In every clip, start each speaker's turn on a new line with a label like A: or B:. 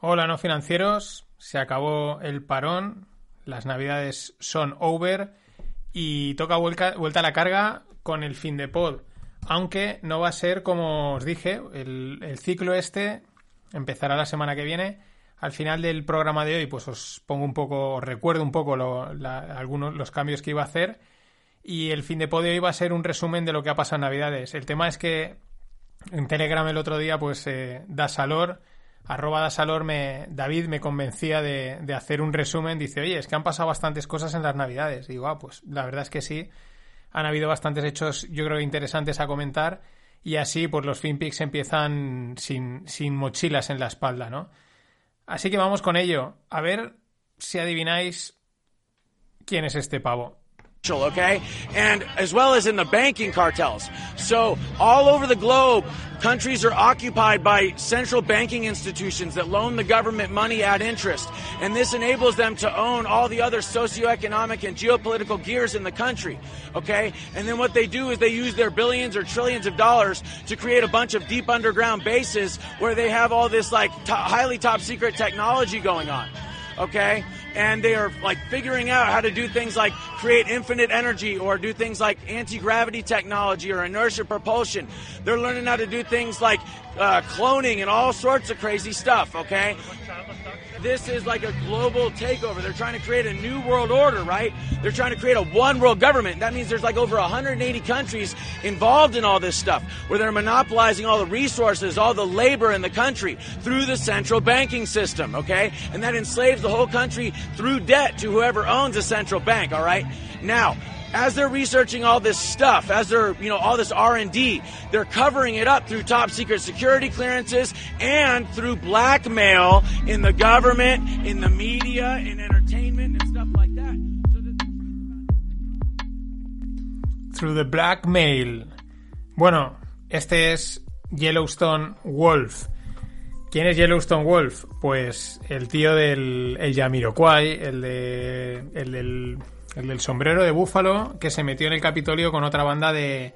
A: Hola, no financieros. Se acabó el parón. Las navidades son over. Y toca vuelta, a la carga con el fin de pod. Aunque no va a ser como os dije. El, ciclo este empezará la semana que viene. Al final del programa de hoy, pues os pongo un poco, os recuerdo un poco algunos los cambios que iba a hacer. Y el fin de pod de hoy va a ser un resumen de lo que ha pasado en Navidades. El tema es que en Telegram el otro día, pues eh, Dasalor, arroba Dasalor, me, David me convencía de, hacer un resumen. Dice, oye, es que han pasado bastantes cosas en las Navidades. Y digo, ah, pues la verdad es que sí. Han habido bastantes hechos, yo creo, interesantes a comentar. Y así, pues los FinPix empiezan sin, sin mochilas en la espalda, ¿no? Así que vamos con ello. A ver si adivináis quién es este pavo.
B: Okay, and as well as in the banking cartels. So all over the globe, countries are occupied by central banking institutions that loan the government money at interest, and this enables them to own all the other socioeconomic and geopolitical gears in the country. Okay, and then what they do is they use their billions or trillions of dollars to create a bunch of deep underground bases where they have all this like highly top secret technology going on. Okay, and they are like figuring out how to do things like create infinite energy or do things like anti-gravity technology or inertia propulsion. They're learning how to do things like uh, cloning and all sorts of crazy stuff, okay? This is like a global takeover. They're trying to create a new world order, right? They're trying to create a one world government. That means there's like over 180 countries involved in all this stuff where they're monopolizing all the resources, all the labor in the country through the central banking system, okay? And that enslaves the whole country through debt to whoever owns a central bank, all right? Now, as they're researching all this stuff, as they're, you know, all this R&D, they're covering it up through top secret security clearances and through blackmail in the government, in the media, in entertainment and stuff like that.
A: Through the blackmail. Bueno, este es Yellowstone Wolf. ¿Quién es Yellowstone Wolf? Pues el tío del el Yamiroquai, el de el del el del sombrero de búfalo que se metió en el Capitolio con otra banda de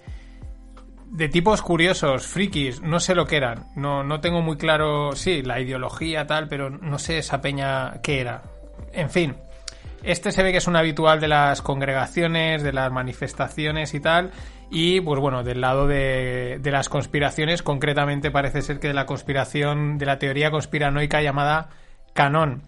A: de tipos curiosos, frikis, no sé lo que eran, no, no tengo muy claro, sí, la ideología tal, pero no sé esa peña qué era. En fin, este se ve que es un habitual de las congregaciones, de las manifestaciones y tal, y pues bueno, del lado de, de las conspiraciones, concretamente parece ser que de la conspiración, de la teoría conspiranoica llamada Canon,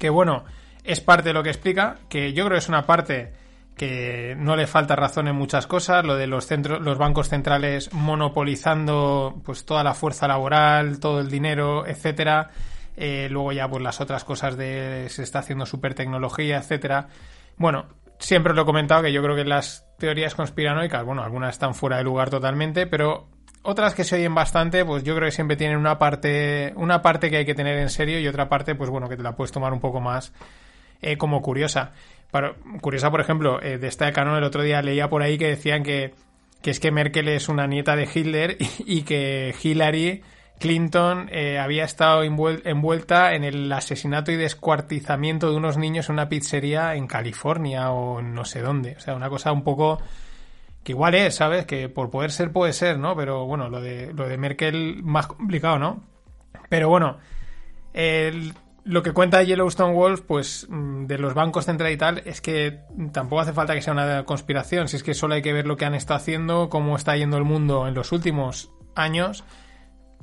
A: que bueno, es parte de lo que explica, que yo creo que es una parte que no le falta razón en muchas cosas, lo de los centros, los bancos centrales monopolizando pues toda la fuerza laboral, todo el dinero, etcétera. Eh, luego ya pues las otras cosas de se está haciendo super tecnología, etcétera. Bueno, siempre lo he comentado que yo creo que las teorías conspiranoicas, bueno, algunas están fuera de lugar totalmente, pero otras que se oyen bastante, pues yo creo que siempre tienen una parte, una parte que hay que tener en serio y otra parte, pues bueno, que te la puedes tomar un poco más eh, como curiosa. Curiosa, por ejemplo, eh, de esta Canon el otro día leía por ahí que decían que, que es que Merkel es una nieta de Hitler y, y que Hillary Clinton eh, había estado envuelta en el asesinato y descuartizamiento de unos niños en una pizzería en California o no sé dónde. O sea, una cosa un poco que igual es, ¿sabes? Que por poder ser puede ser, ¿no? Pero bueno, lo de, lo de Merkel más complicado, ¿no? Pero bueno, el, lo que cuenta Yellowstone Wolf, pues mm, de los bancos centrales y tal, es que tampoco hace falta que sea una conspiración, si es que solo hay que ver lo que han estado haciendo, cómo está yendo el mundo en los últimos años,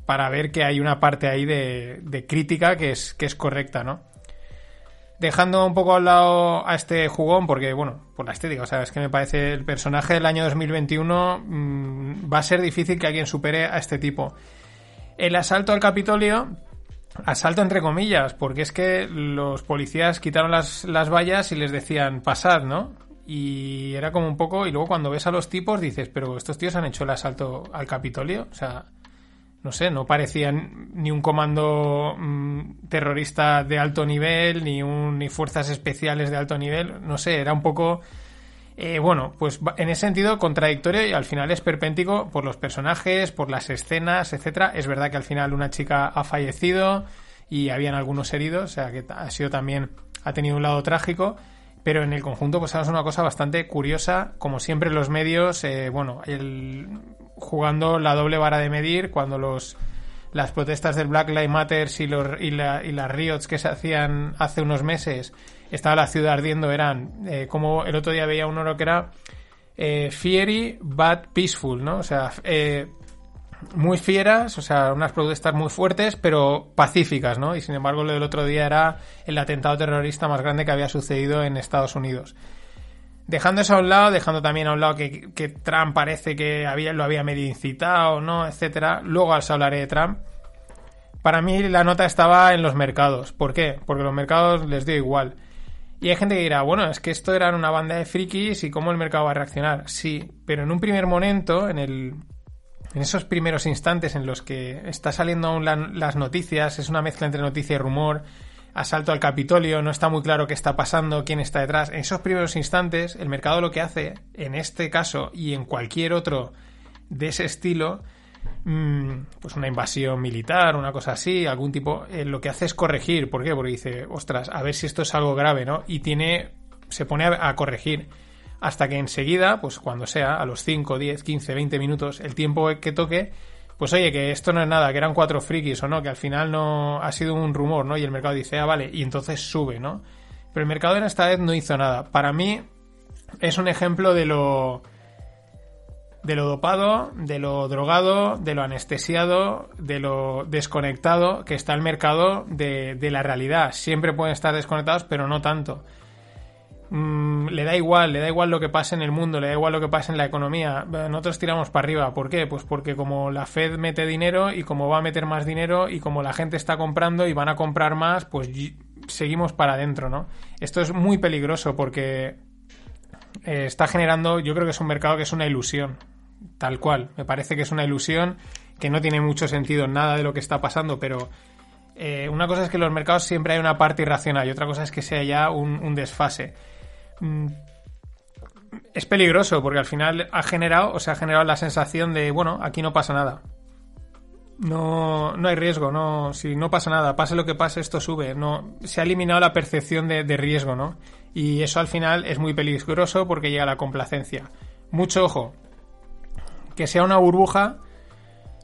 A: para ver que hay una parte ahí de, de crítica que es, que es correcta, ¿no? Dejando un poco al lado a este jugón, porque, bueno, por la estética, o sea, es que me parece el personaje del año 2021 mmm, va a ser difícil que alguien supere a este tipo. El asalto al Capitolio, asalto entre comillas, porque es que los policías quitaron las, las vallas y les decían pasad, ¿no? Y era como un poco, y luego cuando ves a los tipos dices, pero estos tíos han hecho el asalto al Capitolio, o sea, no sé, no parecían ni un comando mmm, terrorista de alto nivel, ni, un, ni fuerzas especiales de alto nivel, no sé, era un poco... Eh, bueno, pues en ese sentido contradictorio y al final es perpéntico por los personajes, por las escenas, etcétera. Es verdad que al final una chica ha fallecido y habían algunos heridos, o sea que ha sido también ha tenido un lado trágico, pero en el conjunto pues es una cosa bastante curiosa, como siempre los medios, eh, bueno, el, jugando la doble vara de medir cuando los las protestas del Black Lives Matter y, los, y, la, y las riots que se hacían hace unos meses, estaba la ciudad ardiendo, eran eh, como el otro día veía un oro que era eh, fiery but peaceful, ¿no? O sea, eh, muy fieras, o sea, unas protestas muy fuertes, pero pacíficas, ¿no? Y sin embargo, lo del otro día era el atentado terrorista más grande que había sucedido en Estados Unidos. Dejando eso a un lado, dejando también a un lado que, Trump parece que lo había medio incitado, ¿no? Etcétera. Luego os hablaré de Trump. Para mí la nota estaba en los mercados. ¿Por qué? Porque los mercados les dio igual. Y hay gente que dirá, bueno, es que esto era una banda de frikis y cómo el mercado va a reaccionar. Sí, pero en un primer momento, en el, en esos primeros instantes en los que está saliendo aún las noticias, es una mezcla entre noticia y rumor, asalto al Capitolio, no está muy claro qué está pasando, quién está detrás. En esos primeros instantes, el mercado lo que hace, en este caso y en cualquier otro de ese estilo, pues una invasión militar, una cosa así, algún tipo, eh, lo que hace es corregir. ¿Por qué? Porque dice, ostras, a ver si esto es algo grave, ¿no? Y tiene, se pone a, a corregir. Hasta que enseguida, pues cuando sea, a los 5, 10, 15, 20 minutos, el tiempo que toque, pues oye, que esto no es nada, que eran cuatro frikis o no, que al final no ha sido un rumor, ¿no? Y el mercado dice, ah, vale, y entonces sube, ¿no? Pero el mercado en esta vez no hizo nada. Para mí es un ejemplo de lo de lo dopado, de lo drogado, de lo anestesiado, de lo desconectado que está el mercado de, la realidad. Siempre pueden estar desconectados, pero no tanto. Mm, le da igual, le da igual lo que pase en el mundo, le da igual lo que pase en la economía. Nosotros tiramos para arriba. ¿Por qué? Pues porque como la Fed mete dinero y como va a meter más dinero y como la gente está comprando y van a comprar más, pues seguimos para adentro, ¿no? Esto es muy peligroso porque eh, está generando, yo creo que es un mercado que es una ilusión, tal cual. Me parece que es una ilusión que no tiene mucho sentido nada de lo que está pasando, pero eh, una cosa es que en los mercados siempre hay una parte irracional y otra cosa es que sea ya un desfase. Mm, es peligroso porque al final ha generado o se ha generado la sensación de, bueno, aquí no pasa nada. No, no hay riesgo, no, si no pasa nada, pase lo que pase, esto sube. No, se ha eliminado la percepción de, riesgo, ¿no? Y eso al final es muy peligroso porque llega la complacencia. Mucho ojo. Que sea una burbuja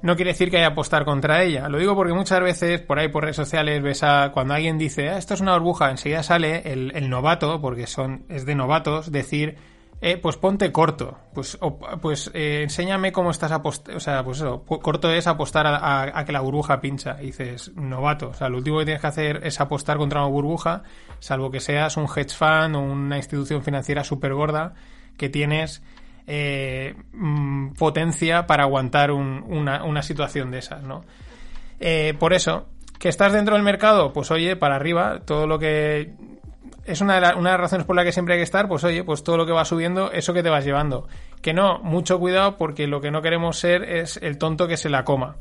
A: no quiere decir que haya apostar contra ella. Lo digo porque muchas veces por ahí por redes sociales ves a cuando alguien dice ah, esto es una burbuja, enseguida sale el, novato, porque son es de novatos, decir eh, pues ponte corto, pues pues eh, enséñame cómo estás apostando, o sea, pues eso, corto es apostar a, que la burbuja pincha. Y dices, novato, o sea, lo último que tienes que hacer es apostar contra una burbuja, salvo que seas un hedge fund o una institución financiera súper gorda que tienes eh, mm, potencia para aguantar una, situación de esas, ¿no? Eh, por eso, que estás dentro del mercado, pues oye, para arriba, todo lo que... Es una de, una de, las razones por las que siempre hay que estar, pues oye, pues todo lo que va subiendo, eso que te vas llevando. Que no, mucho cuidado porque lo que no queremos ser es el tonto que se la coma.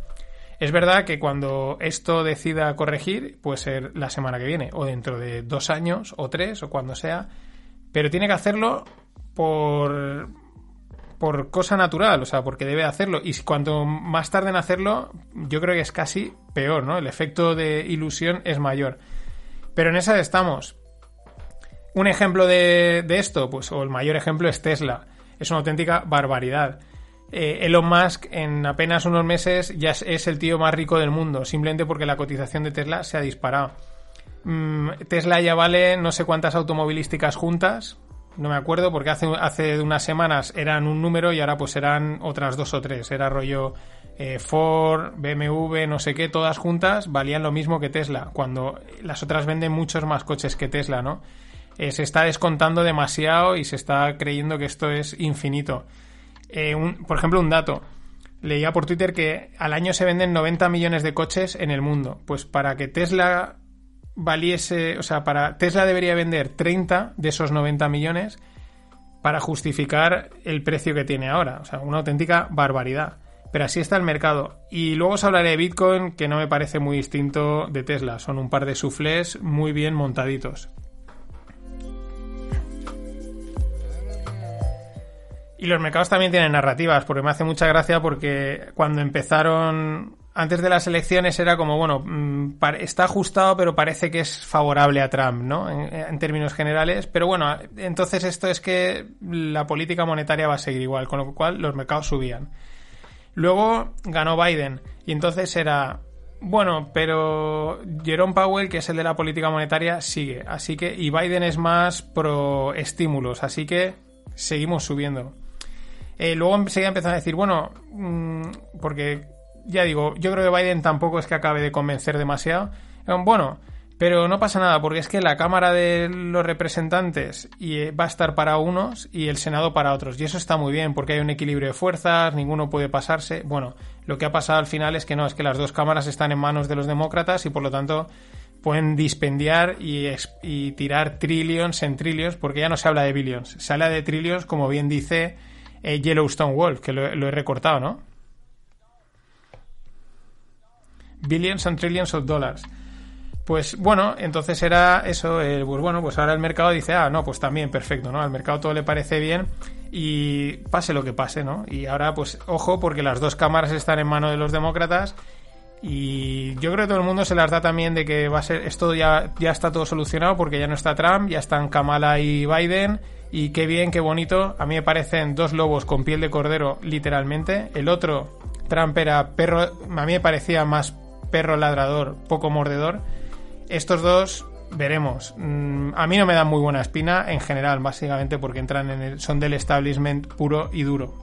A: Es verdad que cuando esto decida corregir, puede ser la semana que viene, o dentro de dos años, o tres, o cuando sea, pero tiene que hacerlo por, por cosa natural, o sea, porque debe hacerlo. Y cuanto más tarde en hacerlo, yo creo que es casi peor, ¿no? El efecto de ilusión es mayor. Pero en esa estamos. Un ejemplo de, esto, pues, o el mayor ejemplo es Tesla. Es una auténtica barbaridad. Eh, Elon Musk en apenas unos meses ya es, el tío más rico del mundo, simplemente porque la cotización de Tesla se ha disparado. Mm, Tesla ya vale no sé cuántas automovilísticas juntas, no me acuerdo porque hace, hace unas semanas eran un número y ahora pues eran otras dos o tres. Era rollo eh, Ford, BMW, no sé qué, todas juntas valían lo mismo que Tesla, cuando las otras venden muchos más coches que Tesla, ¿no? Eh, se está descontando demasiado y se está creyendo que esto es infinito. Eh, por ejemplo, un dato. Leía por Twitter que al año se venden 90 millones de coches en el mundo. Pues para que Tesla valiese, o sea, para Tesla debería vender 30 de esos 90 millones para justificar el precio que tiene ahora, o sea, una auténtica barbaridad. Pero así está el mercado. Y luego os hablaré de Bitcoin, que no me parece muy distinto de Tesla. Son un par de suflés muy bien montaditos. Y los mercados también tienen narrativas, porque me hace mucha gracia porque cuando empezaron antes de las elecciones era como, bueno, mm, está ajustado, pero parece que es favorable a Trump, ¿no? En, términos generales. Pero bueno, entonces esto es que la política monetaria va a seguir igual, con lo cual los mercados subían. Luego ganó Biden y entonces era, Bueno, pero Jerome Powell, que es el de la política monetaria, sigue. Así que, y Biden es más pro estímulos, así que seguimos subiendo. Eh, luego enseguida empiezan a decir, bueno, mm, porque ya digo, yo creo que Biden tampoco es que acabe de convencer demasiado. Eh, bueno, pero no pasa nada, porque es que la Cámara de los Representantes eh, va a estar para unos y el Senado para otros. Y eso está muy bien, porque hay un equilibrio de fuerzas, ninguno puede pasarse. Bueno, lo que ha pasado al final es que no, es que las dos cámaras están en manos de los demócratas y por lo tanto pueden dispendiar y, tirar trillions en trillions, porque ya no se habla de billions, se habla de trillions, como bien dice eh, Yellowstone Wolf, que lo he recortado, ¿no? Billions and trillions of dollars. Pues bueno, entonces era eso, pues bueno, pues ahora el mercado dice, ah, no, pues también perfecto, ¿no? Al mercado todo le parece bien y pase lo que pase, ¿no? Y ahora, pues ojo, porque las dos cámaras están en manos de los demócratas y yo creo que todo el mundo se las da también de que va a ser, esto ya, ya está todo solucionado porque ya no está Trump, ya están Kamala y Biden y qué bien, qué bonito. A mí me parecen dos lobos con piel de cordero, literalmente. El otro, Trump era perro, a mí me parecía más perro ladrador, poco mordedor estos dos veremos. Mm, a mí no me dan muy buena espina en general, básicamente porque entran en el, son del establishment puro y duro.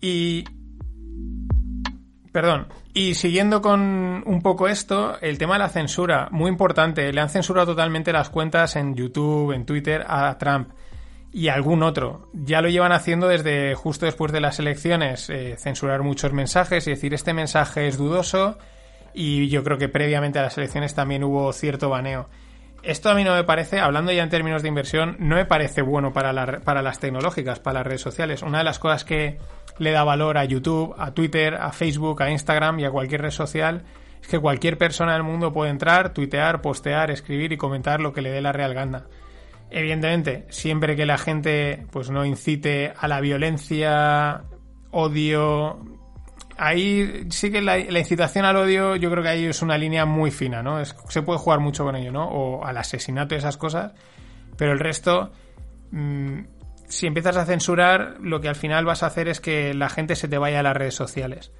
A: Y Perdón. Y siguiendo con un poco esto, el tema de la censura, muy importante. Le han censurado totalmente las cuentas en YouTube, en Twitter a Trump y algún otro. Ya lo llevan haciendo desde justo después de las elecciones, eh, censurar muchos mensajes y decir este mensaje es dudoso y yo creo que previamente a las elecciones también hubo cierto baneo. Esto a mí no me parece, hablando ya en términos de inversión, no me parece bueno para, para las tecnológicas, para las redes sociales. Una de las cosas que le da valor a YouTube, a Twitter, a Facebook, a Instagram y a cualquier red social es que cualquier persona del mundo puede entrar, tuitear, postear, escribir y comentar lo que le dé la real gana. Evidentemente, siempre que la gente pues no incite a la violencia, odio, ahí sí que la, incitación al odio yo creo que ahí es una línea muy fina, ¿no? se puede jugar mucho con ello, ¿no? O al asesinato y esas cosas, pero el resto, mm, si empiezas a censurar, lo que al final vas a hacer es que la gente se te vaya a las redes sociales.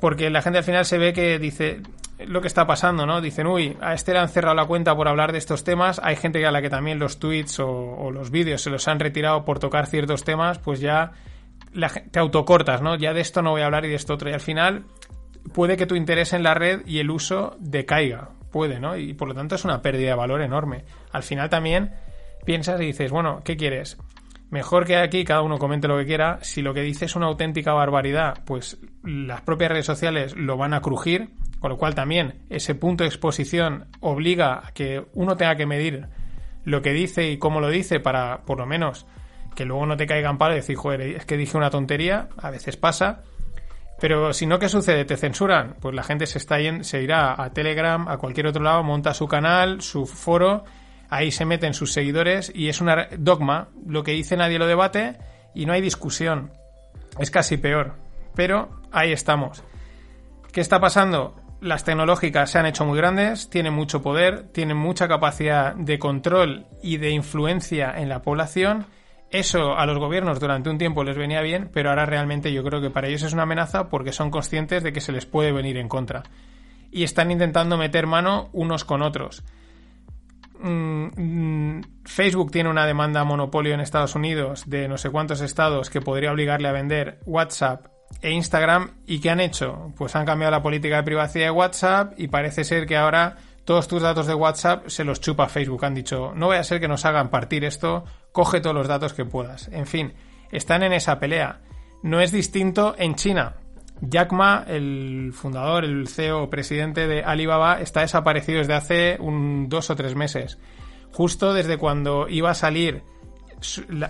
A: Porque la gente al final se ve que dice, lo que está pasando, ¿no? Dicen, uy, a este le han cerrado la cuenta por hablar de estos temas. Hay gente a la que también los tweets o, los vídeos se los han retirado por tocar ciertos temas, pues ya te autocortas, ¿no? Ya de esto no voy a hablar y de esto otro. Y al final puede que tu interés en la red y el uso decaiga. Puede, ¿no? Y por lo tanto es una pérdida de valor enorme. Al final también piensas y dices, bueno, ¿qué quieres? Mejor que aquí cada uno comente lo que quiera. Si lo que dice es una auténtica barbaridad, pues las propias redes sociales lo van a crujir con lo cual también ese punto de exposición obliga a que uno tenga que medir lo que dice y cómo lo dice para, por lo menos, que luego no te caigan palo y decir, joder, es que dije una tontería, a veces pasa. Pero si no, ¿qué sucede? ¿Te censuran? Pues la gente se, está se irá a Telegram, a cualquier otro lado, monta su canal, su foro, ahí se meten sus seguidores y es un dogma. Lo que dice nadie lo debate y no hay discusión. Es casi peor. Pero ahí estamos. ¿Qué está pasando? las tecnológicas se han hecho muy grandes, tienen mucho poder, tienen mucha capacidad de control y de influencia en la población. Eso a los gobiernos durante un tiempo les venía bien, pero ahora realmente yo creo que para ellos es una amenaza porque son conscientes de que se les puede venir en contra. Y están intentando meter mano unos con otros. Mm, mm, Facebook tiene una demanda monopolio en Estados Unidos de no sé cuántos estados que podría obligarle a vender WhatsApp e Instagram. ¿Y qué han hecho? Pues han cambiado la política de privacidad de WhatsApp y parece ser que ahora todos tus datos de WhatsApp se los chupa Facebook. Han dicho, no voy a ser que nos hagan partir esto, coge todos los datos que puedas. En fin, están en esa pelea. No es distinto en China. Jack Ma, el fundador, el CEO, presidente de Alibaba, está desaparecido desde hace un dos o tres meses. Justo desde cuando iba a salir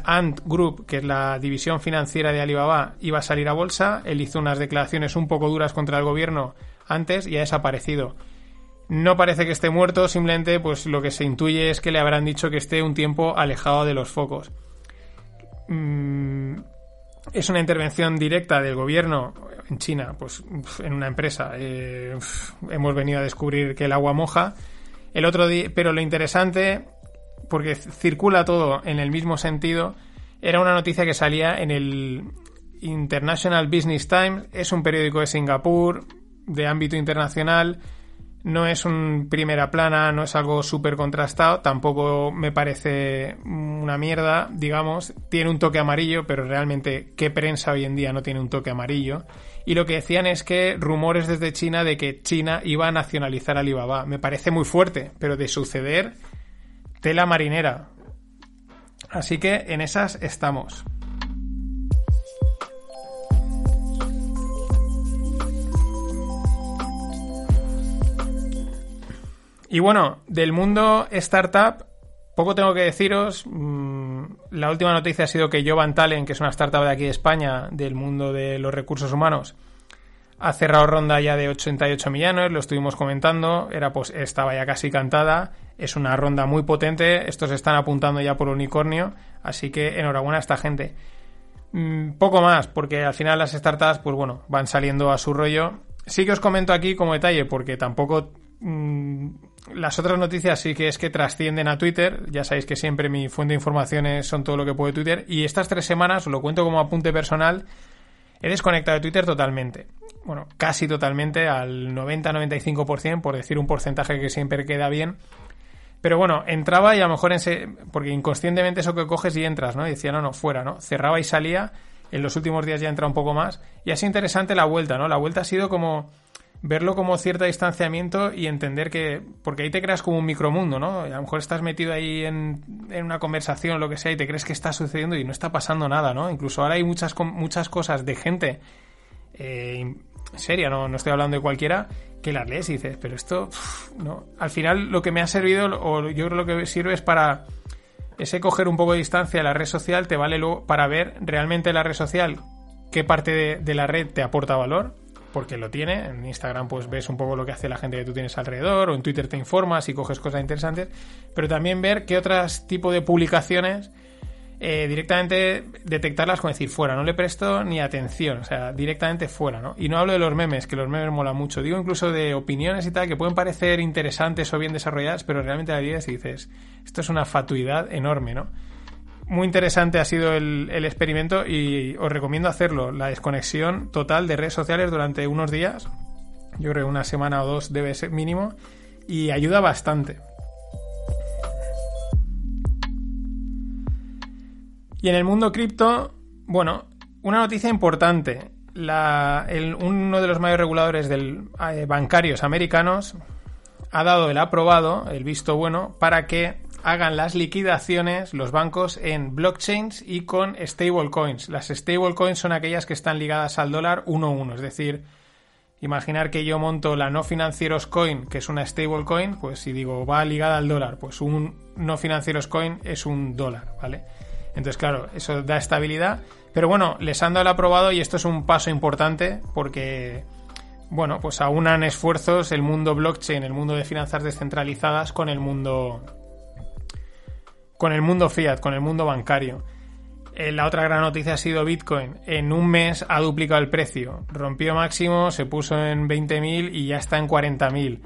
A: Ant Group, que es la división financiera de Alibaba, iba a salir a bolsa. Él hizo unas declaraciones un poco duras contra el gobierno antes y ha desaparecido. No parece que esté muerto, simplemente pues lo que se intuye es que le habrán dicho que esté un tiempo alejado de los focos. Mm, es una intervención directa del gobierno en China, pues en una empresa. Eh, hemos venido a descubrir que el agua moja. El otro día, pero lo interesante porque circula todo en el mismo sentido, Era una noticia que salía en el International Business Times, es un periódico de Singapur, de ámbito internacional, no es un primera plana, no es algo súper contrastado, tampoco me parece una mierda, digamos, tiene un toque amarillo, pero realmente, ¿qué prensa hoy en día no tiene un toque amarillo? Y lo que decían es que rumores desde China de que China iba a nacionalizar Alibaba. Me parece muy fuerte, pero de suceder, tela marinera. Así que en esas estamos. Y bueno, del mundo startup, poco tengo que deciros. Mm, la última noticia ha sido que Jovan Talent, que es una startup de aquí de España, del mundo de los recursos humanos, ha cerrado ronda ya de 88 millones, lo estuvimos comentando, era pues estaba ya casi cantada, es una ronda muy potente, estos están apuntando ya por unicornio, así que enhorabuena a esta gente. Mm, poco más, porque al final las startups, pues bueno, van saliendo a su rollo. Sí que os comento aquí como detalle, porque tampoco mm, las otras noticias sí que es que trascienden a Twitter. Ya sabéis que siempre mi fuente de informaciones son todo lo que puede Twitter. Y estas tres semanas, os lo cuento como apunte personal, he desconectado de Twitter totalmente. Bueno, casi totalmente, al 90-95%, por decir un porcentaje que siempre queda bien. Pero bueno, entraba y a lo mejor, en porque inconscientemente eso que coges y entras, ¿no? Y decía, no, no, fuera, ¿no? Cerraba y salía. En los últimos días ya entra un poco más. Y así interesante la vuelta, ¿no? La vuelta ha sido como verlo como cierto distanciamiento y entender que, porque ahí te creas como un micromundo, ¿no? a lo mejor estás metido ahí en, en una conversación, lo que sea, y te crees que está sucediendo y no está pasando nada, ¿no? Incluso ahora hay muchas, muchas cosas de gente eh, seria, ¿no? no estoy hablando de cualquiera, que las lees y dices, pero esto, no. Al final lo que me ha servido, o yo creo lo que sirve es para ese coger un poco de distancia de la red social, te vale luego para ver realmente la red social qué parte de la red te aporta valor porque lo tiene. En Instagram pues ves un poco lo que hace la gente que tú tienes alrededor, o en Twitter te informas y coges cosas interesantes, pero también ver qué otros tipo de publicaciones eh, directamente detectarlas con decir fuera, no le presto ni atención, o sea, directamente fuera, ¿no? Y no hablo de los memes, que los memes molan mucho, digo incluso de opiniones y tal que pueden parecer interesantes o bien desarrolladas, pero realmente vida y dices, esto es una fatuidad enorme, ¿no? Muy interesante ha sido el, experimento y os recomiendo hacerlo. La desconexión total de redes sociales durante unos días. Yo creo una semana o dos debe ser mínimo. Y ayuda bastante. Y en el mundo cripto, bueno, una noticia importante. uno de los mayores reguladores eh, bancarios americanos ha dado el aprobado, el visto bueno, para que hagan las liquidaciones los bancos en blockchains y con stablecoins. Las stablecoins son aquellas que están ligadas al dólar uno a uno, es decir, imaginar que yo monto la no financieros coin, que es una stablecoin, pues si digo va ligada al dólar, pues un no financieros coin es un dólar, ¿vale? Entonces, claro, eso da estabilidad. Pero bueno, les han dado el aprobado y esto es un paso importante porque, bueno, pues aunan esfuerzos el mundo blockchain, el mundo de finanzas descentralizadas con el mundo con el mundo fiat, con el mundo bancario. Eh, la otra gran noticia ha sido Bitcoin. En un mes ha duplicado el precio. Rompió máximo, se puso en 20.000 y ya está en 40.000.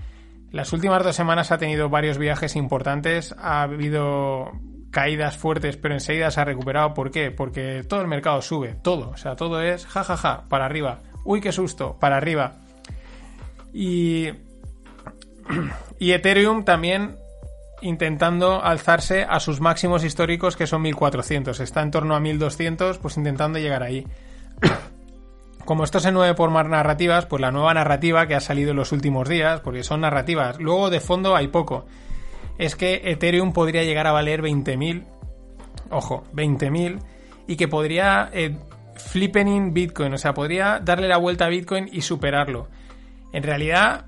A: Las últimas dos semanas ha tenido varios viajes importantes. Ha habido caídas fuertes, pero enseguida se ha recuperado. ¿Por qué? Porque todo el mercado sube, todo. O sea, todo es jajaja, ja, ja, para arriba. Uy, qué susto, para arriba. Y, y Ethereum también intentando alzarse a sus máximos históricos que son 1400. Está en torno a 1200, pues intentando llegar ahí. Como esto se mueve por más narrativas, pues la nueva narrativa que ha salido en los últimos días, porque son narrativas, luego de fondo hay poco, es que Ethereum podría llegar a valer 20.000, ojo, 20.000, y que podría eh, flippening Bitcoin, o sea, podría darle la vuelta a Bitcoin y superarlo. En realidad,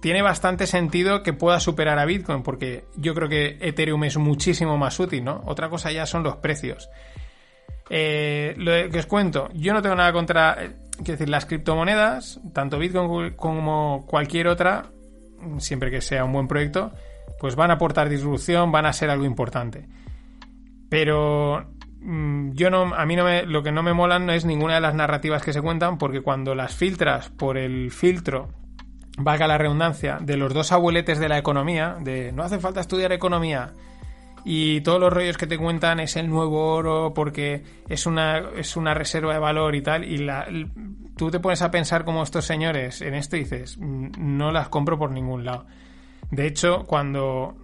A: tiene bastante sentido que pueda superar a Bitcoin, porque yo creo que Ethereum es muchísimo más útil, ¿no? Otra cosa ya son los precios. Eh, lo que os cuento, yo no tengo nada contra, eh, quiero decir, las criptomonedas, tanto Bitcoin como cualquier otra, siempre que sea un buen proyecto, pues van a aportar disrupción, van a ser algo importante. Pero mm, yo no, a mí no me, lo que no me molan no es ninguna de las narrativas que se cuentan, porque cuando las filtras por el filtro valga la redundancia, de los dos abueletes de la economía, de no hace falta estudiar economía, y todos los rollos que te cuentan es el nuevo oro porque es una, es una reserva de valor y tal, y la, tú te pones a pensar como estos señores en esto y dices, mm, no las compro por ningún lado. De hecho, cuando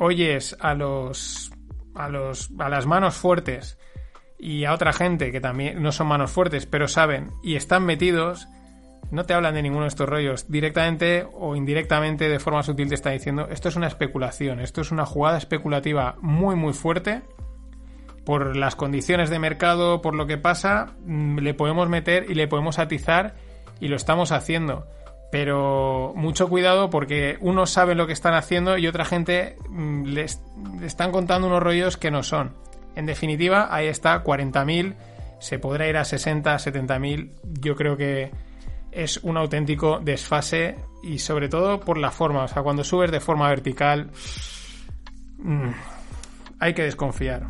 A: oyes a los a los a las manos fuertes y a otra gente que también no son manos fuertes, pero saben y están metidos, no te hablan de ninguno de estos rollos. Directamente o indirectamente, de forma sutil, te está diciendo, esto es una especulación, esto es una jugada especulativa muy, muy fuerte. Por las condiciones de mercado, por lo que pasa, mm, le podemos meter y le podemos atizar y lo estamos haciendo. Pero mucho cuidado porque unos saben lo que están haciendo y otra gente mm, les, están contando unos rollos que no son. En definitiva, ahí está, 40.000, se podrá ir a 60, 70.000. Yo creo que es un auténtico desfase y sobre todo por la forma. O sea, cuando subes de forma vertical, mm, hay que desconfiar.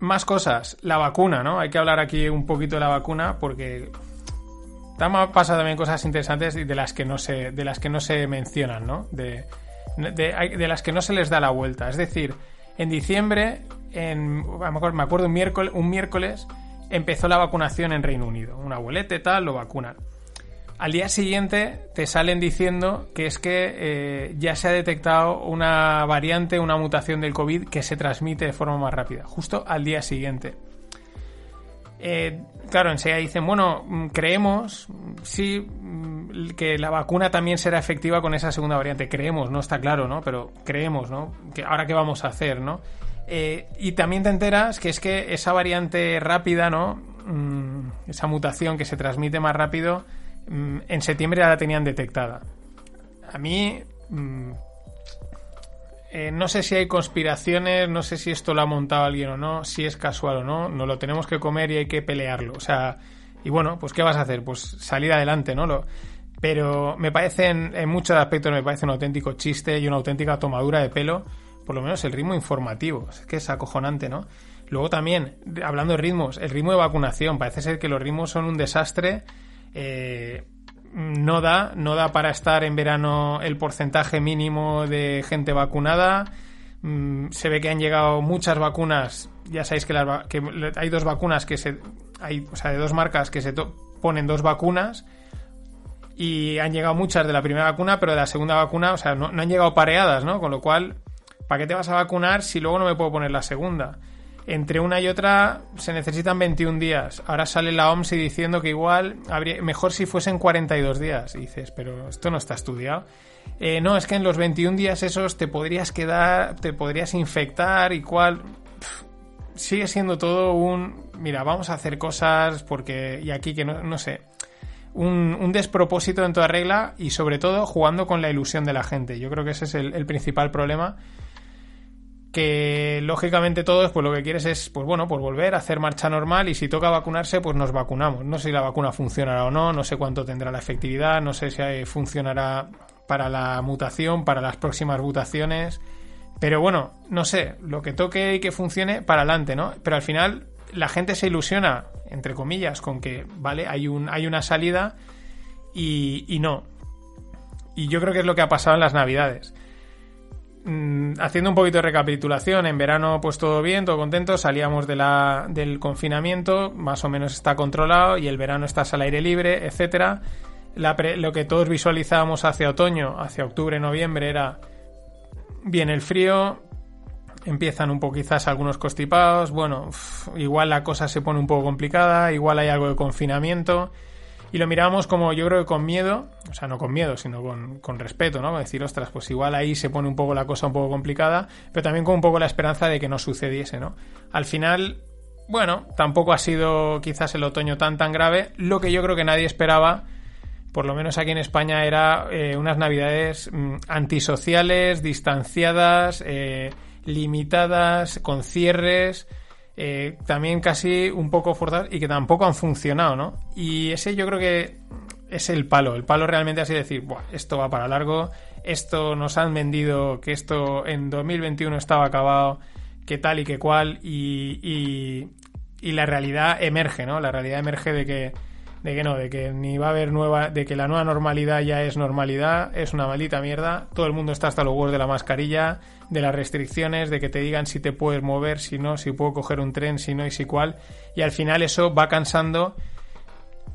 A: Más cosas, la vacuna, ¿no? Hay que hablar aquí un poquito de la vacuna porque pasa también cosas interesantes de las que no se, de las que no se mencionan, ¿no? De, de las que no se les da la vuelta. Es decir, en diciembre, en, me acuerdo un miércoles, empezó la vacunación en Reino Unido. Un abuelete tal, lo vacunan. Al día siguiente te salen diciendo que es que eh, ya se ha detectado una variante, una mutación del COVID que se transmite de forma más rápida. Justo al día siguiente. Eh, claro, enseguida dicen, bueno, mm, creemos, sí, mm, que la vacuna también será efectiva con esa segunda variante. Creemos, no está claro, ¿no? Pero creemos, ¿no? Que ahora qué vamos a hacer, ¿no? Eh, y también te enteras que es que esa variante rápida, ¿no? Mm, esa mutación que se transmite más rápido, en septiembre ya la tenían detectada. A mí eh, no sé si hay conspiraciones, no sé si esto lo ha montado alguien o no, si es casual o no, no lo tenemos que comer y hay que pelearlo. O sea, y bueno, pues ¿qué vas a hacer? Pues salir adelante, ¿no? Lo, pero me parece, en, muchos aspectos, me parece un auténtico chiste y una auténtica tomadura de pelo, por lo menos el ritmo informativo. Es que es acojonante, ¿no? Luego también, hablando de ritmos, el ritmo de vacunación, parece ser que los ritmos son un desastre. Eh, no da, no da para estar en verano el porcentaje mínimo de gente vacunada. Mm, se ve que han llegado muchas vacunas. Ya sabéis que, hay dos vacunas que se. Hay, o sea, de dos marcas que se ponen dos vacunas. Y han llegado muchas de la primera vacuna, pero de la segunda vacuna, o sea, no, no han llegado pareadas, ¿no? Con lo cual, ¿para qué te vas a vacunar si luego no me puedo poner la segunda? Entre una y otra se necesitan 21 días. Ahora sale la OMS diciendo que igual habría, mejor si fuesen 42 días. Y dices, pero esto no está estudiado. Eh, no, es que en los 21 días esos te podrías quedar, te podrías infectar y cual. sigue siendo todo un. Mira, vamos a hacer cosas porque. Y aquí que no, no sé. Un, despropósito en toda regla y sobre todo jugando con la ilusión de la gente. Yo creo que ese es el principal problema que lógicamente todos pues lo que quieres es pues bueno pues volver a hacer marcha normal y si toca vacunarse pues nos vacunamos. No sé si la vacuna funcionará o no no sé cuánto tendrá la efectividad no sé si funcionará para la mutación para las próximas mutaciones. Pero bueno no sé lo que toque y que funcione para adelante no pero al final la gente se ilusiona entre comillas con que vale hay un hay una salida y, y no. Y yo creo que es lo que ha pasado en las navidades haciendo un poquito de recapitulación, en verano pues todo bien, todo contento, salíamos del confinamiento, más o menos está controlado y el verano estás al aire libre, etcétera. lo que todos visualizábamos hacia otoño, hacia octubre, noviembre era viene el frío, empiezan un poco quizás algunos constipados, bueno, igual la cosa se pone un poco complicada, igual hay algo de confinamiento y lo mirábamos como yo creo que con miedo, o sea, no con miedo, sino con, con respeto, ¿no? Decir, ostras, pues igual ahí se pone un poco la cosa un poco complicada, pero también con un poco la esperanza de que no sucediese, ¿no? Al final, bueno, tampoco ha sido quizás el otoño tan tan grave. Lo que yo creo que nadie esperaba, por lo menos aquí en España, era eh, unas navidades mm, antisociales, distanciadas, eh, limitadas, con cierres eh, también casi un poco forzados y que tampoco han funcionado, ¿no? Y ese yo creo que es el palo. El palo realmente así decir, Buah, esto va para largo, esto nos han vendido que esto en 2021 estaba acabado, que tal y que cual, y, y, la realidad emerge, ¿no? La realidad emerge de que de que no, de que ni va a haber nueva, de que la nueva normalidad ya es normalidad, es una maldita mierda. Todo el mundo está hasta los huevos de la mascarilla, de las restricciones, de que te digan si te puedes mover, si no, si puedo coger un tren, si no y si cuál. Y al final eso va cansando.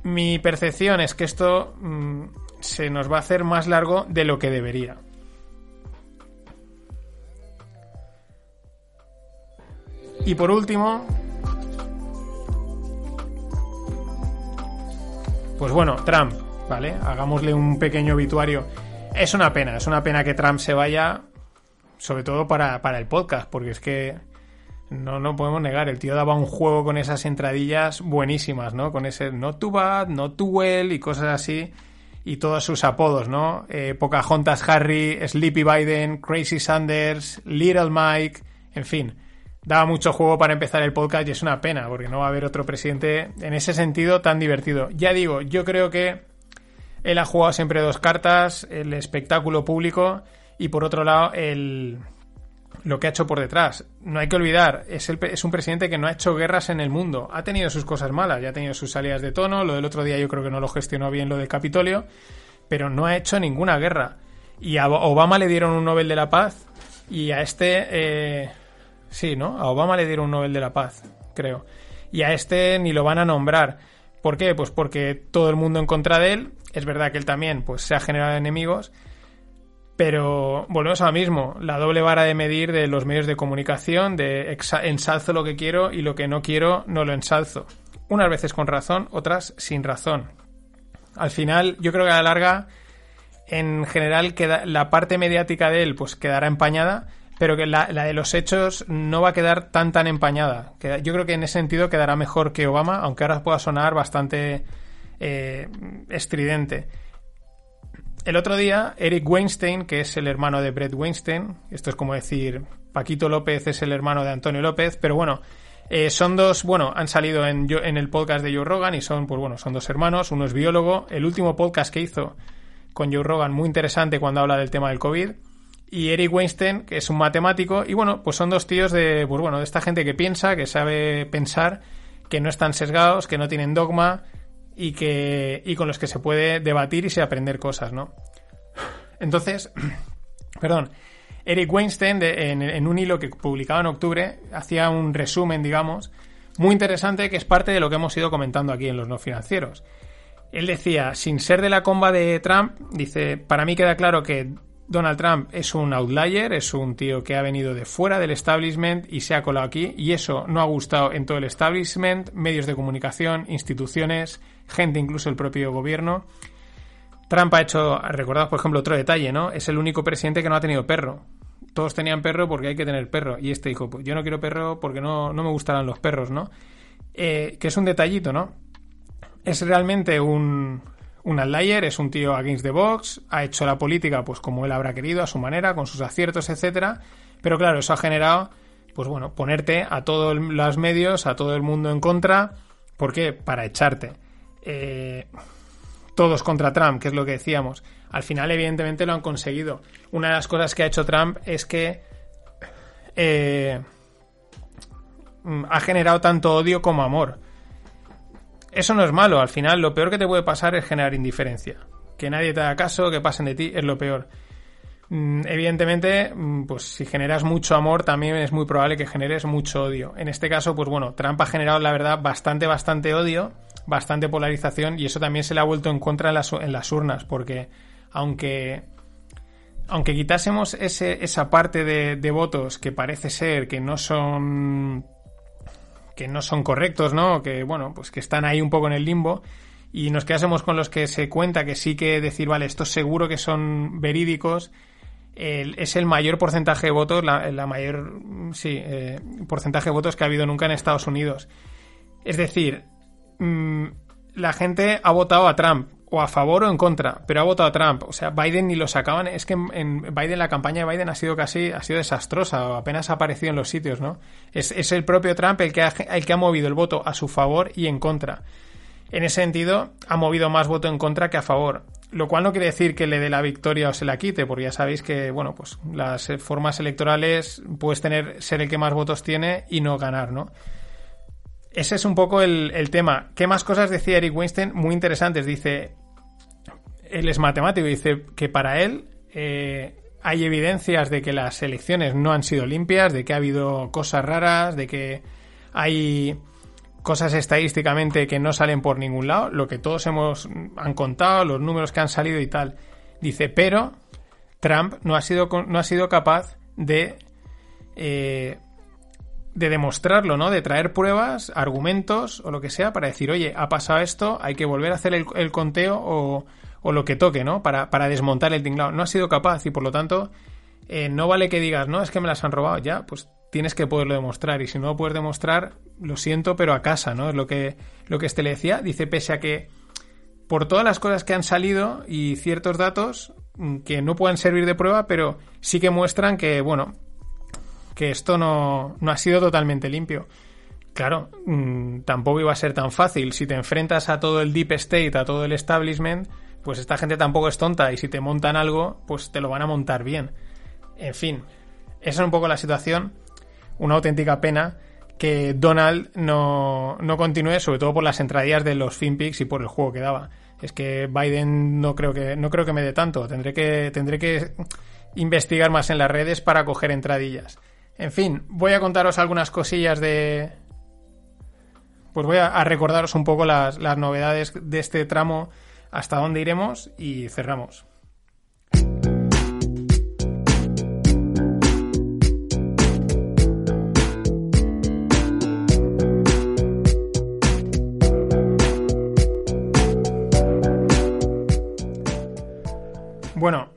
A: Mi percepción es que esto mm, se nos va a hacer más largo de lo que debería. Y por último, Pues bueno, Trump, ¿vale? Hagámosle un pequeño obituario. Es una pena, es una pena que Trump se vaya, sobre todo para, para el podcast, porque es que no, no podemos negar, el tío daba un juego con esas entradillas buenísimas, ¿no? Con ese not too bad, not too well y cosas así. Y todos sus apodos, ¿no? Eh, Pocahontas Harry, Sleepy Biden, Crazy Sanders, Little Mike, en fin daba mucho juego para empezar el podcast y es una pena porque no va a haber otro presidente en ese sentido tan divertido. Ya digo, yo creo que él ha jugado siempre dos cartas, el espectáculo público y por otro lado el lo que ha hecho por detrás. No hay que olvidar, es, el, es un presidente que no ha hecho guerras en el mundo. Ha tenido sus cosas malas, ya ha tenido sus salidas de tono. Lo del otro día yo creo que no lo gestionó bien lo del Capitolio, pero no ha hecho ninguna guerra. Y a Obama le dieron un Nobel de la Paz y a este eh, Sí, ¿no? A Obama le dieron un Nobel de la Paz, creo. Y a este ni lo van a nombrar. ¿Por qué? Pues porque todo el mundo en contra de él. Es verdad que él también pues, se ha generado enemigos. Pero volvemos a lo mismo, la doble vara de medir de los medios de comunicación, de ensalzo lo que quiero y lo que no quiero no lo ensalzo. Unas veces con razón, otras sin razón. Al final, yo creo que a la larga, en general, queda, la parte mediática de él pues quedará empañada, pero que la, de los hechos no va a quedar tan tan empañada. Yo creo que en ese sentido quedará mejor que Obama, aunque ahora pueda sonar bastante eh, estridente. El otro día, Eric Weinstein, que es el hermano de Brett Weinstein, esto es como decir, Paquito López es el hermano de Antonio López, pero bueno, eh, son dos, bueno, han salido en, en el podcast de Joe Rogan y son, pues bueno, son dos hermanos, uno es biólogo, el último podcast que hizo con Joe Rogan, muy interesante cuando habla del tema del COVID, y Eric Weinstein, que es un matemático, y bueno, pues son dos tíos de, pues bueno, de esta gente que piensa, que sabe pensar, que no están sesgados, que no tienen dogma y que y con los que se puede debatir y se aprender cosas, ¿no? Entonces, perdón, Eric Weinstein en, en, un hilo que publicaba en octubre hacía un resumen, digamos, muy interesante que es parte de lo que hemos ido comentando aquí en los no financieros. Él decía, sin ser de la comba de Trump, dice, para mí queda claro que Donald Trump es un outlier, es un tío que ha venido de fuera del establishment y se ha colado aquí y eso no ha gustado en todo el establishment, medios de comunicación, instituciones, gente, incluso el propio gobierno. Trump ha hecho, recordad por ejemplo otro detalle, ¿no? Es el único presidente que no ha tenido perro. Todos tenían perro porque hay que tener perro. Y este dijo, pues yo no quiero perro porque no, no me gustarán los perros, ¿no? Eh, que es un detallito, ¿no? Es realmente un, un outlier, es un tío against the box, ha hecho la política pues como él habrá querido, a su manera, con sus aciertos, etcétera. Pero claro, eso ha generado, pues bueno, ponerte a todos los medios, a todo el mundo en contra. ¿Por qué? Para echarte. Eh, todos contra Trump, que es lo que decíamos. Al final, evidentemente, lo han conseguido. Una de las cosas que ha hecho Trump es que eh, ha generado tanto odio como amor eso no es malo. Al final, lo peor que te puede pasar es generar indiferencia. Que nadie te haga caso, que pasen de ti, es lo peor. Mm, evidentemente, mm, pues si generas mucho amor, también es muy probable que generes mucho odio. En este caso, pues bueno, Trump ha generado, la verdad, bastante, bastante odio, bastante polarización, y eso también se le ha vuelto en contra en las, en las urnas, porque aunque aunque quitásemos ese, esa parte de, de, votos que parece ser que no son que no son correctos, ¿no? Que, bueno, pues que están ahí un poco en el limbo y nos quedásemos con los que se cuenta que sí que decir, vale, estos seguro que son verídicos, es el mayor porcentaje de votos, la, mayor, sí, eh, porcentaje de votos que ha habido nunca en Estados Unidos. Es decir, mm, la gente ha votado a Trump o a favor o en contra, pero ha votado a Trump. O sea, Biden ni lo sacaban. Es que en, Biden, la campaña de Biden ha sido casi, ha sido desastrosa, apenas ha aparecido en los sitios, ¿no? Es, es el propio Trump el que, ha, el que ha movido el voto a su favor y en contra. En ese sentido, ha movido más voto en contra que a favor. Lo cual no quiere decir que le dé la victoria o se la quite, porque ya sabéis que, bueno, pues las formas electorales puedes tener, ser el que más votos tiene y no ganar, ¿no? Ese es un poco el, tema. ¿Qué más cosas decía Eric Weinstein muy interesantes? Dice, él es matemático, dice que para él eh, hay evidencias de que las elecciones no han sido limpias, de que ha habido cosas raras, de que hay cosas estadísticamente que no salen por ningún lado, lo que todos hemos han contado, los números que han salido y tal. Dice, pero Trump no ha sido, no ha sido capaz de eh, de demostrarlo, ¿no? De traer pruebas, argumentos o lo que sea para decir, oye, ha pasado esto, hay que volver a hacer el, conteo o, o, lo que toque, ¿no? Para, para, desmontar el tinglado. No ha sido capaz y por lo tanto eh, no vale que digas, no, es que me las han robado ya, pues tienes que poderlo demostrar y si no lo puedes demostrar, lo siento, pero a casa, ¿no? Es lo que, lo que este le decía. Dice, pese a que por todas las cosas que han salido y ciertos datos mm, que no pueden servir de prueba, pero sí que muestran que, bueno, que esto no, no ha sido totalmente limpio. Claro, mm, tampoco iba a ser tan fácil. Si te enfrentas a todo el deep state, a todo el establishment, pues esta gente tampoco es tonta y si te montan algo, pues te lo van a montar bien. En fin, esa es un poco la situación. Una auténtica pena que Donald no, no continúe, sobre todo por las entradillas de los FinPix y por el juego que daba. Es que Biden no creo que, no creo que me dé tanto. Tendré que, tendré que investigar más en las redes para coger entradillas. En fin, voy a contaros algunas cosillas de... Pues voy a, recordaros un poco las, las novedades de este tramo, hasta dónde iremos y cerramos. Bueno,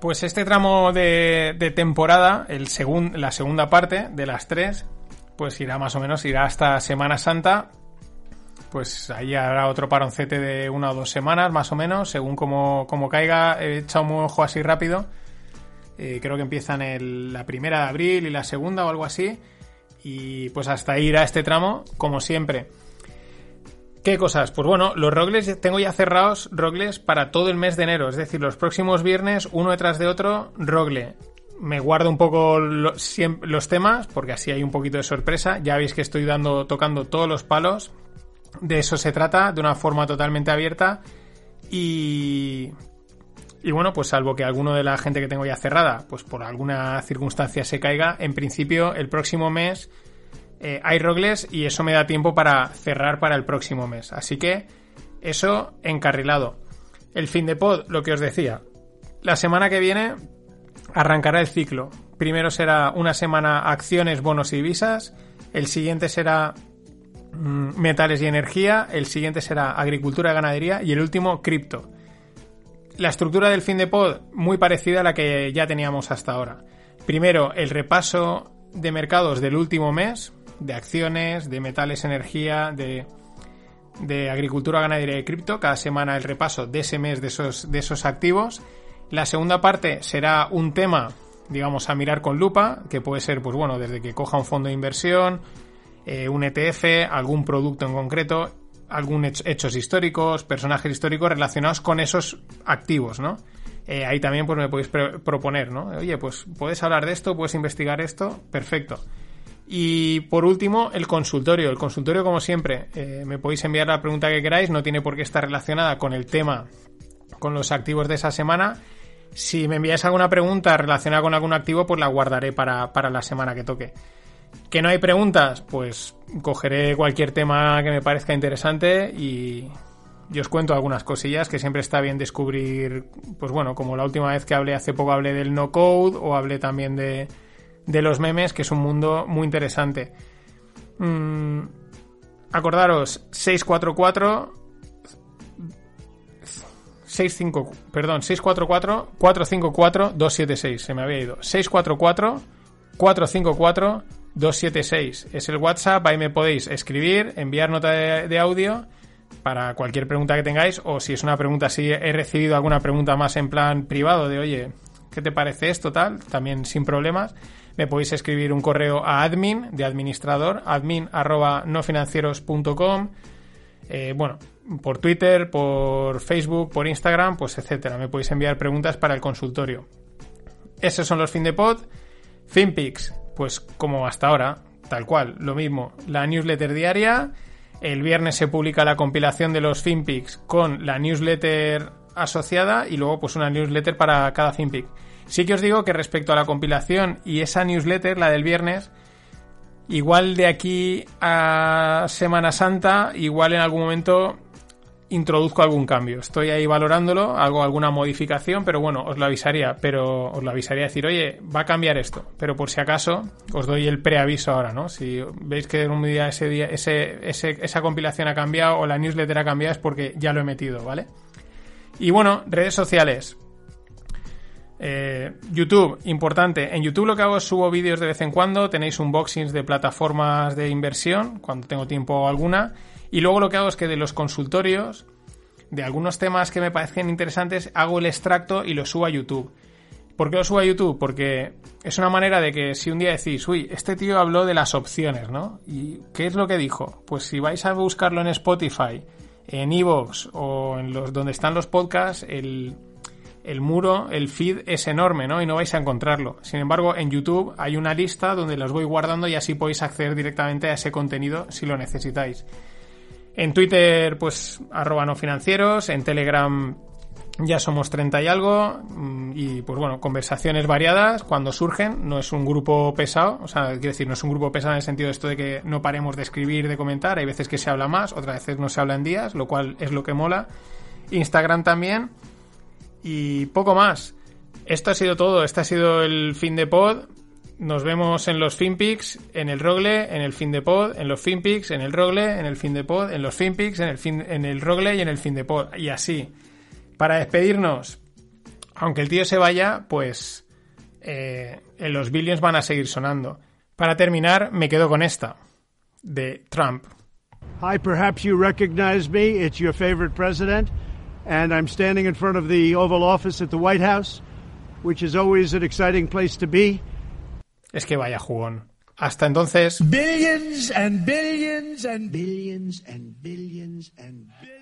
A: pues este tramo de, temporada, el la segunda parte de las tres, pues irá más o menos, irá hasta Semana Santa. Pues ahí habrá otro paroncete de una o dos semanas, más o menos, según como, caiga. He echado un ojo así rápido. Eh, creo que empiezan el, la primera de abril y la segunda o algo así. Y pues hasta ahí irá este tramo, como siempre. ¿Qué cosas? Pues bueno, los rogles tengo ya cerrados rogles para todo el mes de enero, es decir, los próximos viernes, uno detrás de otro, rogle. Me guardo un poco los temas, porque así hay un poquito de sorpresa. Ya veis que estoy dando, tocando todos los palos. De eso se trata, de una forma totalmente abierta. Y. Y bueno, pues salvo que alguno de la gente que tengo ya cerrada, pues por alguna circunstancia se caiga, en principio el próximo mes eh, hay rogles y eso me da tiempo para cerrar para el próximo mes. Así que eso encarrilado. El fin de pod, lo que os decía. La semana que viene arrancará el ciclo. Primero será una semana acciones, bonos y divisas. El siguiente será mm, metales y energía. El siguiente será agricultura y ganadería. Y el último, cripto. La estructura del fin de pod muy parecida a la que ya teníamos hasta ahora. Primero, el repaso de mercados del último mes, de acciones, de metales, energía, de, de agricultura, ganadería y cripto. Cada semana el repaso de ese mes de esos, de esos activos. La segunda parte será un tema, digamos, a mirar con lupa, que puede ser, pues bueno, desde que coja un fondo de inversión, eh, un ETF, algún producto en concreto, algunos hechos históricos, personajes históricos relacionados con esos activos, ¿no? Eh, ahí también pues me podéis proponer, ¿no? Oye, pues puedes hablar de esto, puedes investigar esto, perfecto. Y por último, el consultorio. El consultorio, como siempre, eh, me podéis enviar la pregunta que queráis, no tiene por qué estar relacionada con el tema, con los activos de esa semana. Si me enviáis alguna pregunta relacionada con algún activo, pues la guardaré para, para la semana que toque. ¿Que no hay preguntas? Pues cogeré cualquier tema que me parezca interesante y, y os cuento algunas cosillas que siempre está bien descubrir, pues bueno, como la última vez que hablé hace poco hablé del no code o hablé también de, de los memes, que es un mundo muy interesante. Mm, acordaros, 644 65, perdón, 644 454 276, se me había ido. 644 454 276 es el WhatsApp, ahí me podéis escribir, enviar nota de, de, audio para cualquier pregunta que tengáis o si es una pregunta, si he recibido alguna pregunta más en plan privado de oye, ¿qué te parece esto tal? También sin problemas me podéis escribir un correo a admin de administrador, admin nofinancieros.com. Eh, bueno, por Twitter, por Facebook, por Instagram, pues etcétera. Me podéis enviar preguntas para el consultorio. Esos son los fin de pod. FinPix, pues como hasta ahora, tal cual, lo mismo. La newsletter diaria, el viernes se publica la compilación de los FinPix con la newsletter asociada y luego pues una newsletter para cada FinPix. Sí que os digo que respecto a la compilación y esa newsletter, la del viernes, igual de aquí a Semana Santa, igual en algún momento introduzco algún cambio. Estoy ahí valorándolo, hago alguna modificación, pero bueno, os lo avisaría, pero os lo avisaría decir, oye, va a cambiar esto, pero por si acaso os doy el preaviso ahora, ¿no? Si veis que un día ese día ese, esa compilación ha cambiado o la newsletter ha cambiado es porque ya lo he metido, ¿vale? Y bueno, redes sociales. Eh, YouTube, importante. En YouTube lo que hago es subo vídeos de vez en cuando. Tenéis unboxings de plataformas de inversión, cuando tengo tiempo alguna. Y luego lo que hago es que de los consultorios, de algunos temas que me parecen interesantes, hago el extracto y lo subo a YouTube. ¿Por qué lo subo a YouTube? Porque es una manera de que si un día decís, uy, este tío habló de las opciones, ¿no? ¿Y qué es lo que dijo? Pues si vais a buscarlo en Spotify, en Evox o en los donde están los podcasts, el, el muro, el feed es enorme, ¿no? Y no vais a encontrarlo. Sin embargo, en YouTube hay una lista donde los voy guardando y así podéis acceder directamente a ese contenido si lo necesitáis. En Twitter, pues, arroba no financieros. En Telegram ya somos 30 y algo. Mm, y pues bueno, conversaciones variadas cuando surgen. No es un grupo pesado. O sea, quiero decir, no es un grupo pesado en el sentido de esto de que no paremos de escribir, de comentar. Hay veces que se habla más, otras veces no se habla en días, lo cual es lo que mola. Instagram también. Y poco más. Esto ha sido todo. Este ha sido el fin de pod. Nos vemos en los FinPix, en el Rogle, en el fin de pod, en los FinPix, en el Rogle, en el fin de pod, en los FinPix, en el, fin, en el Rogle y en el fin de pod. Y así. Para despedirnos, aunque el tío se vaya, pues eh, los billions van a seguir sonando. Para terminar, me quedo con esta, de Trump.
C: Hi, perhaps you recognize me. It's your favorite president. And I'm standing in front of the Oval Office at the White House, which is always an exciting place to be.
A: Es que vaya jugón. Hasta entonces.
C: Billions and billions and billions and billions and billions.